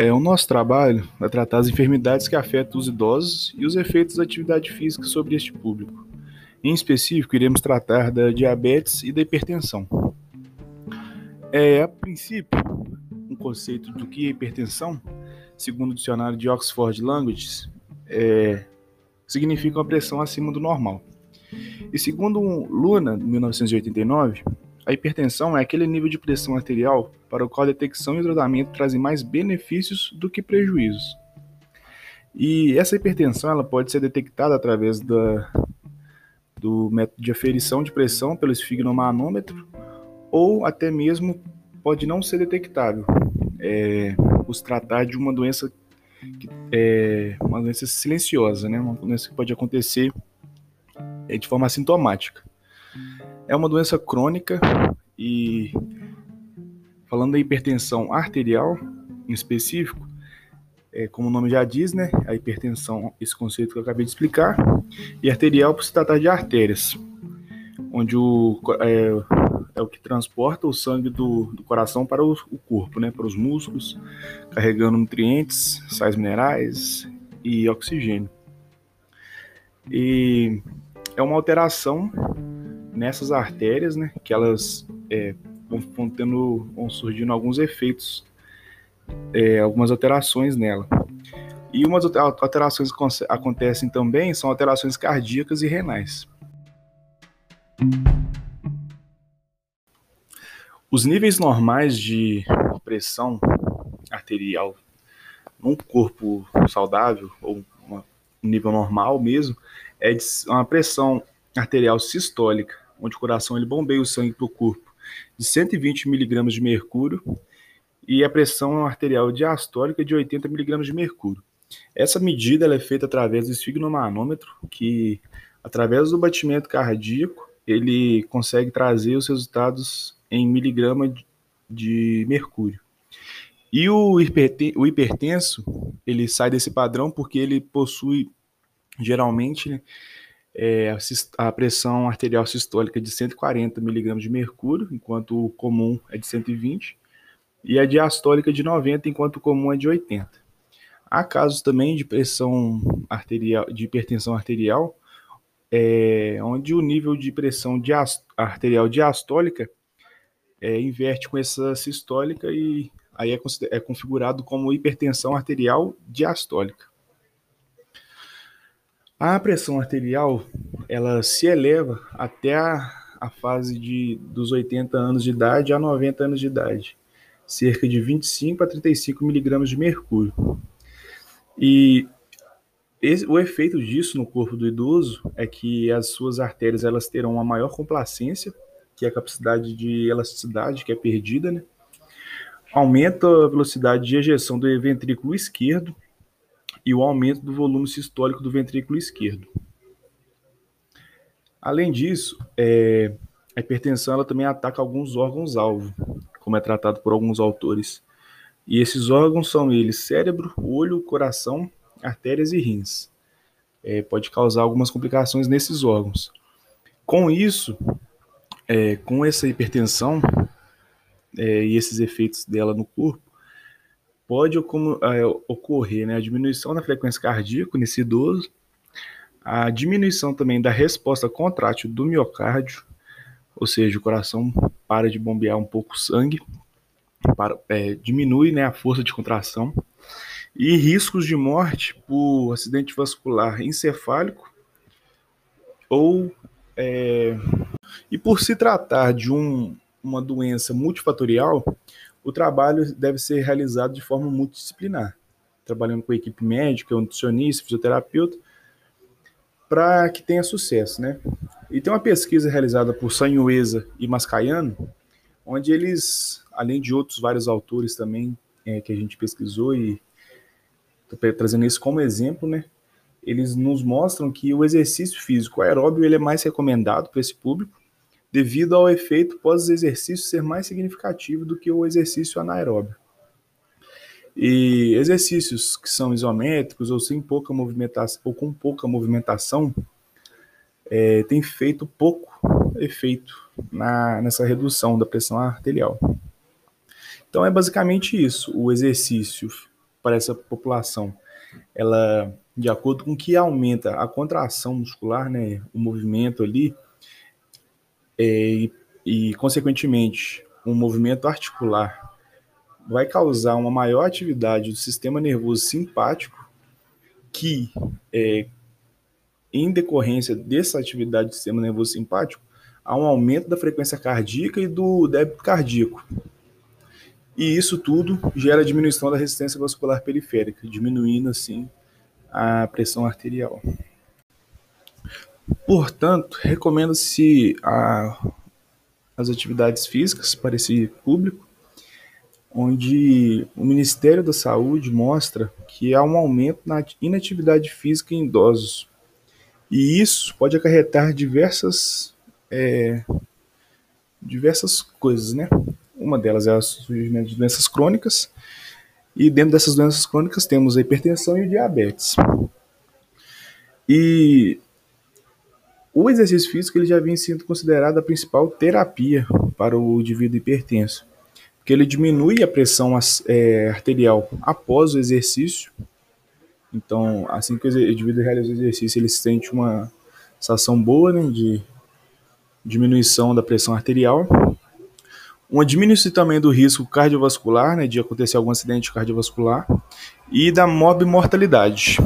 É, o nosso trabalho é tratar as enfermidades que afetam os idosos e os efeitos da atividade física sobre este público. Em específico, iremos tratar da diabetes e da hipertensão. É, a princípio, um conceito do que é hipertensão, segundo o dicionário de Oxford Languages, é, significa uma pressão acima do normal. E segundo Luna, 1989, a hipertensão é aquele nível de pressão arterial para o qual a detecção e o tratamento trazem mais benefícios do que prejuízos. E essa hipertensão ela pode ser detectada através da, do método de aferição de pressão pelo esfigmomanômetro ou até mesmo pode não ser detectável, é, por se tratar de uma doença que é uma doença silenciosa, né? Uma doença que pode acontecer é, de forma assintomática. É uma doença crônica e falando da hipertensão arterial em específico, é, como o nome já diz, né, a hipertensão, esse conceito que eu acabei de explicar, e arterial por se tratar de artérias, onde o, é, é o que transporta o sangue do, do coração para o, o, corpo, né, para os músculos, carregando nutrientes, sais minerais e oxigênio. E é uma alteração nessas artérias, né, que elas é, vão, tendo, vão surgindo alguns efeitos, é, algumas alterações nela. E umas alterações que acontecem também são alterações cardíacas e renais. Os níveis normais de pressão arterial num corpo saudável, ou um nível normal mesmo, é uma pressão arterial sistólica, onde o coração ele bombeia o sangue para o corpo, de 120 miligramas de mercúrio, e a pressão arterial diastólica de 80 miligramas de mercúrio. Essa medida é feita através do esfigmomanômetro, que através do batimento cardíaco ele consegue trazer os resultados em miligrama de mercúrio. E o, hipertenso, ele sai desse padrão porque ele possui geralmente né, é, a pressão arterial sistólica de 140 miligramas de mercúrio, enquanto o comum é de 120, e a diastólica de 90, enquanto o comum é de 80. Há casos também de pressão arterial, de hipertensão arterial, é, onde o nível de pressão arterial diastólica é, inverte com essa sistólica e aí é, é configurado como hipertensão arterial diastólica. A pressão arterial ela se eleva até a, a fase de, dos 80 anos de idade a 90 anos de idade, cerca de 25 a 35 miligramas de mercúrio. E esse, o efeito disso no corpo do idoso é que as suas artérias elas terão uma maior complacência, que é a capacidade de elasticidade que é perdida, né? Aumenta a velocidade de ejeção do ventrículo esquerdo e o aumento do volume sistólico do ventrículo esquerdo. Além disso, é, a hipertensão ela também ataca alguns órgãos-alvo, como é tratado por alguns autores. E esses órgãos são eles cérebro, olho, coração, artérias e rins. É, pode causar algumas complicações nesses órgãos. Com isso, é, com essa hipertensão é, e esses efeitos dela no corpo, pode é, ocorrer né, a diminuição da frequência cardíaca nesse idoso, a diminuição também da resposta contrátil do miocárdio, ou seja, o coração para de bombear um pouco sangue, para, é, diminui né, a força de contração, e riscos de morte por acidente vascular encefálico ou é, e por se tratar de um, uma doença multifatorial, o trabalho deve ser realizado de forma multidisciplinar, trabalhando com a equipe médica, nutricionista, fisioterapeuta, para que tenha sucesso, né? E tem uma pesquisa realizada por Sanhuesa e Mascaiano, onde eles, além de outros vários autores também é, que a gente pesquisou e tô trazendo isso como exemplo, né? Eles nos mostram que o exercício físico aeróbio ele é mais recomendado para esse público, devido ao efeito pós-exercício ser mais significativo do que o exercício anaeróbio. E exercícios que são isométricos ou sem pouca movimentação ou com pouca movimentação é, tem feito pouco efeito na, nessa redução da pressão arterial. Então é basicamente isso. O exercício para essa população, ela, de acordo com que aumenta a contração muscular, né, o movimento ali, e, e, consequentemente, um movimento articular vai causar uma maior atividade do sistema nervoso simpático, que, é, em decorrência dessa atividade do sistema nervoso simpático, há um aumento da frequência cardíaca e do débito cardíaco. E isso tudo gera diminuição da resistência vascular periférica, diminuindo assim a pressão arterial. Portanto, recomenda-se as atividades físicas para esse público, onde o Ministério da Saúde mostra que há um aumento na inatividade física em idosos. E isso pode acarretar diversas, é, diversas coisas, né? Uma delas é o surgimento de doenças crônicas, e dentro dessas doenças crônicas temos a hipertensão e o diabetes. E o exercício físico ele já vem sendo considerado a principal terapia para o indivíduo hipertenso, porque ele diminui a pressão é, arterial após o exercício. Então, assim que o indivíduo realiza o exercício, ele sente uma sensação boa né, de diminuição da pressão arterial uma diminuição também do risco cardiovascular, né, de acontecer algum acidente cardiovascular, e da morbimortalidade.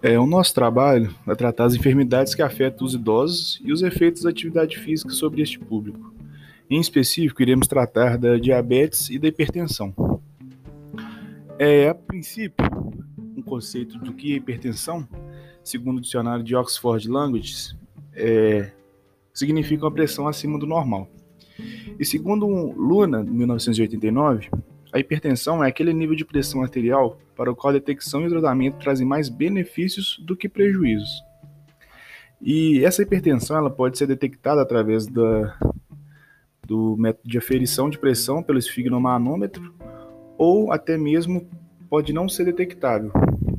É, o nosso trabalho é tratar as enfermidades que afetam os idosos e os efeitos da atividade física sobre este público. Em específico, iremos tratar da diabetes e da hipertensão. É, a princípio, um conceito do que é hipertensão segundo o dicionário de Oxford Languages, é, significa uma pressão acima do normal. E segundo Luna, 1989, a hipertensão é aquele nível de pressão arterial para o qual a detecção e o tratamento trazem mais benefícios do que prejuízos. E essa hipertensão ela pode ser detectada através da, do método de aferição de pressão pelo esfigmomanômetro ou até mesmo pode não ser detectável,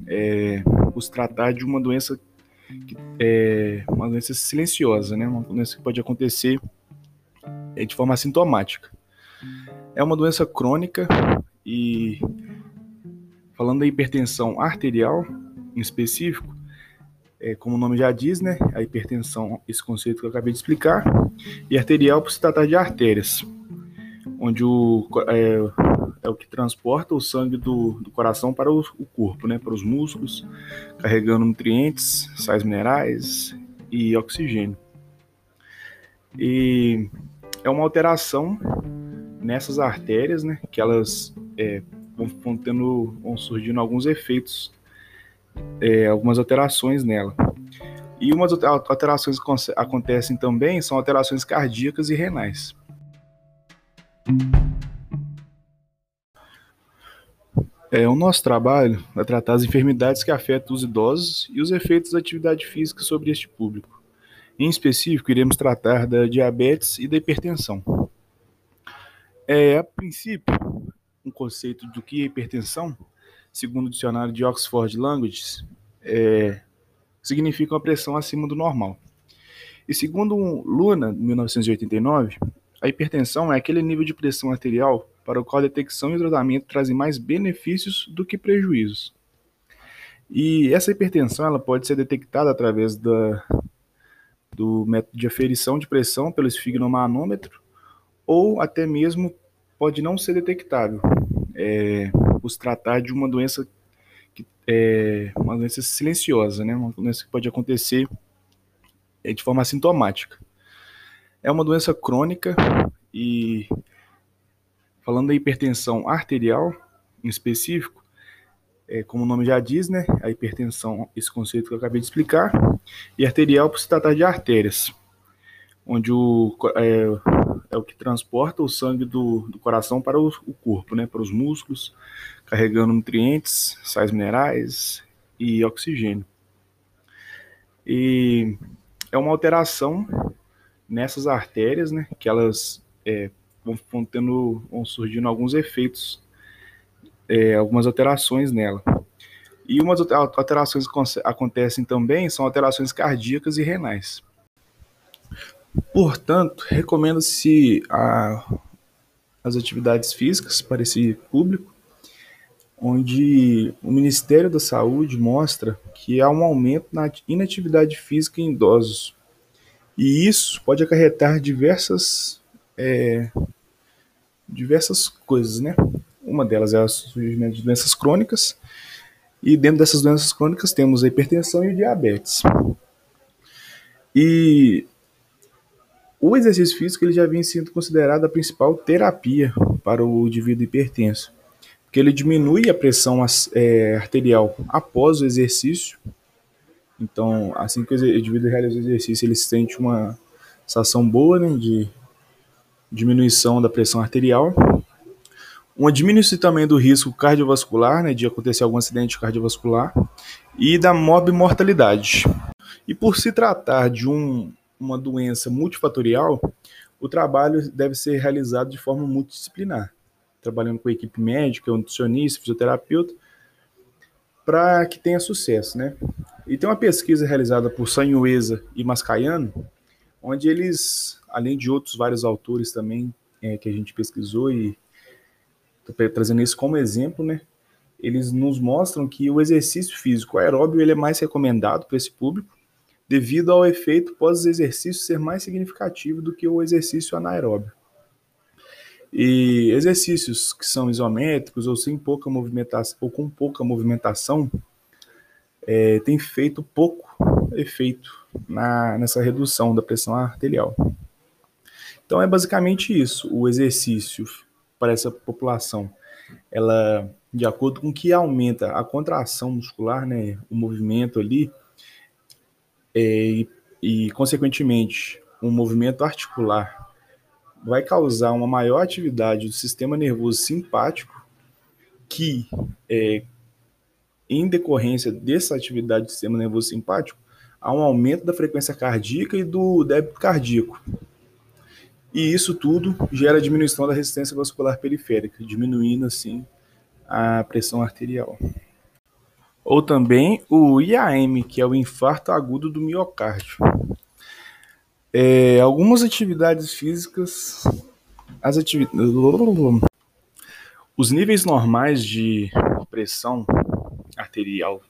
é, os tratar de uma doença que é uma doença silenciosa, né? Uma doença que pode acontecer é, de forma assintomática. É uma doença crônica e falando da hipertensão arterial em específico, é, como o nome já diz, né? A hipertensão, esse conceito que eu acabei de explicar, e arterial por se tratar de artérias, onde o, é, é o que transporta o sangue do, do coração para o, o, corpo, né, para os músculos, carregando nutrientes, sais minerais e oxigênio. E é uma alteração nessas artérias, né, que elas é, vão, tendo, vão surgindo alguns efeitos, é, algumas alterações nela. E umas alterações que acontecem também são alterações cardíacas e renais. É, o nosso trabalho é tratar as enfermidades que afetam os idosos e os efeitos da atividade física sobre este público. Em específico, iremos tratar da diabetes e da hipertensão. É, a princípio, um conceito do que é hipertensão, segundo o dicionário de Oxford Languages, é, significa uma pressão acima do normal. E segundo Luna, 1989, a hipertensão é aquele nível de pressão arterial para o qual a detecção e o tratamento trazem mais benefícios do que prejuízos. E essa hipertensão ela pode ser detectada através da, do método de aferição de pressão pelo esfigmomanômetro ou até mesmo pode não ser detectável, é, por se tratar de uma doença que é uma doença silenciosa, né? Uma doença que pode acontecer é, de forma assintomática. É uma doença crônica e falando da hipertensão arterial em específico, é, como o nome já diz, né, a hipertensão, esse conceito que eu acabei de explicar, e arterial por se tratar de artérias, onde o, é, é o que transporta o sangue do, do coração para o, o, corpo, né, para os músculos, carregando nutrientes, sais minerais e oxigênio. E é uma alteração nessas artérias, né, que elas é, vão, tendo, vão surgindo alguns efeitos, é, algumas alterações nela. E umas alterações que acontecem também são alterações cardíacas e renais. Portanto, recomenda-se as atividades físicas para esse público, onde o Ministério da Saúde mostra que há um aumento na inatividade física em idosos. E isso pode acarretar diversas, é, diversas coisas, né? Uma delas é o surgimento de doenças crônicas, e dentro dessas doenças crônicas temos a hipertensão e o diabetes. E o exercício físico ele já vem sendo considerado a principal terapia para o indivíduo hipertenso, porque ele diminui a pressão é, arterial após o exercício. Então, assim que o indivíduo realiza o exercício, ele sente uma sensação boa né, de diminuição da pressão arterial uma diminuição também do risco cardiovascular, né, de acontecer algum acidente cardiovascular, e da morbimortalidade. E por se tratar de um, uma doença multifatorial, o trabalho deve ser realizado de forma multidisciplinar, trabalhando com a equipe médica, nutricionista, fisioterapeuta, para que tenha sucesso, né? E tem uma pesquisa realizada por Sanhuesa e Mascaiano, onde eles, além de outros vários autores também é, que a gente pesquisou e trazendo isso como exemplo, né? Eles nos mostram que o exercício físico aeróbio ele é mais recomendado para esse público, devido ao efeito pós-exercício ser mais significativo do que o exercício anaeróbio. E exercícios que são isométricos ou sem pouca movimentação ou com pouca movimentação é, feito pouco efeito na, nessa redução da pressão arterial. Então é basicamente isso. O exercício para essa população, ela, de acordo com que aumenta a contração muscular, né, o movimento ali, e, e, consequentemente, um movimento articular vai causar uma maior atividade do sistema nervoso simpático, que, é, em decorrência dessa atividade do sistema nervoso simpático, há um aumento da frequência cardíaca e do débito cardíaco. E isso tudo gera diminuição da resistência vascular periférica, diminuindo assim a pressão arterial. Ou também o IAM, que é o infarto agudo do miocárdio. É, algumas atividades físicas, as atividades, os níveis normais de pressão arterial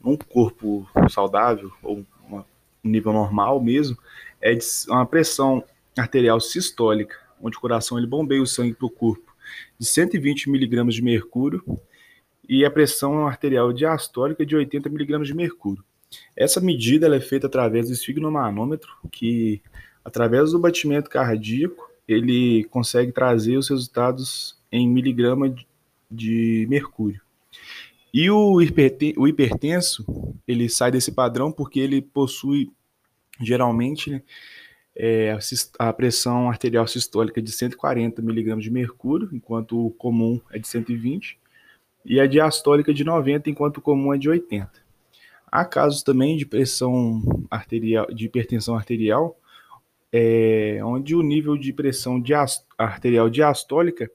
num corpo saudável ou um nível normal mesmo é uma pressão arterial sistólica, onde o coração ele bombeia o sangue para o corpo, de 120 mg de mercúrio, e a pressão arterial diastólica de 80 mg de mercúrio. Essa medida é feita através do esfigmomanômetro, que através do batimento cardíaco ele consegue trazer os resultados em miligrama de mercúrio. E o, hipertenso, ele sai desse padrão porque ele possui geralmente é, a pressão arterial sistólica de 140 mg de mercúrio, enquanto o comum é de 120, e a diastólica de 90, enquanto comum é de 80. Há casos também de pressão arterial, de hipertensão arterial, é, onde o nível de pressão arterial diastólica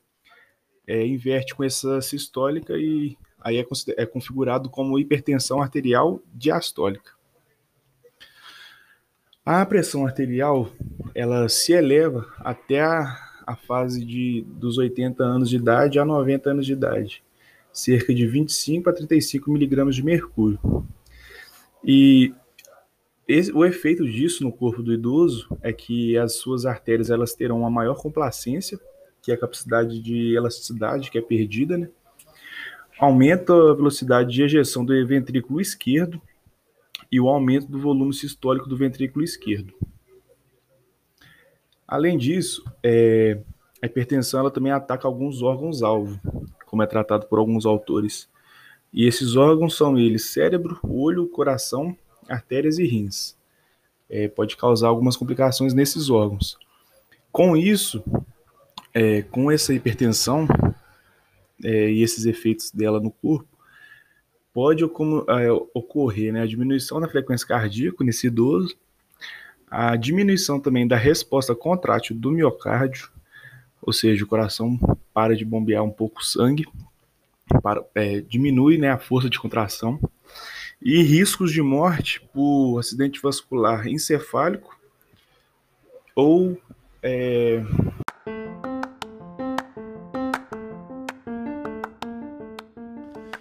é, inverte com essa sistólica e aí é, é configurado como hipertensão arterial diastólica. A pressão arterial ela se eleva até a, a fase de, dos 80 anos de idade a 90 anos de idade, cerca de 25 a 35 miligramas de mercúrio. E esse, o efeito disso no corpo do idoso é que as suas artérias elas terão uma maior complacência, que é a capacidade de elasticidade que é perdida, né? Aumenta a velocidade de ejeção do ventrículo esquerdo e o aumento do volume sistólico do ventrículo esquerdo. Além disso, é, a hipertensão ela também ataca alguns órgãos-alvo, como é tratado por alguns autores. E esses órgãos são eles cérebro, olho, coração, artérias e rins. É, pode causar algumas complicações nesses órgãos. Com isso, é, com essa hipertensão é, e esses efeitos dela no corpo, pode é, ocorrer né, a diminuição da frequência cardíaca nesse idoso, a diminuição também da resposta contrátil do miocárdio, ou seja, o coração para de bombear um pouco o sangue, para, é, diminui né, a força de contração. E riscos de morte por acidente vascular encefálico ou. É...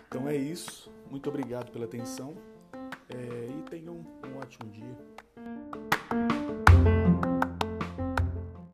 Então é isso. Muito obrigado pela atenção é, e tenham um, um ótimo dia.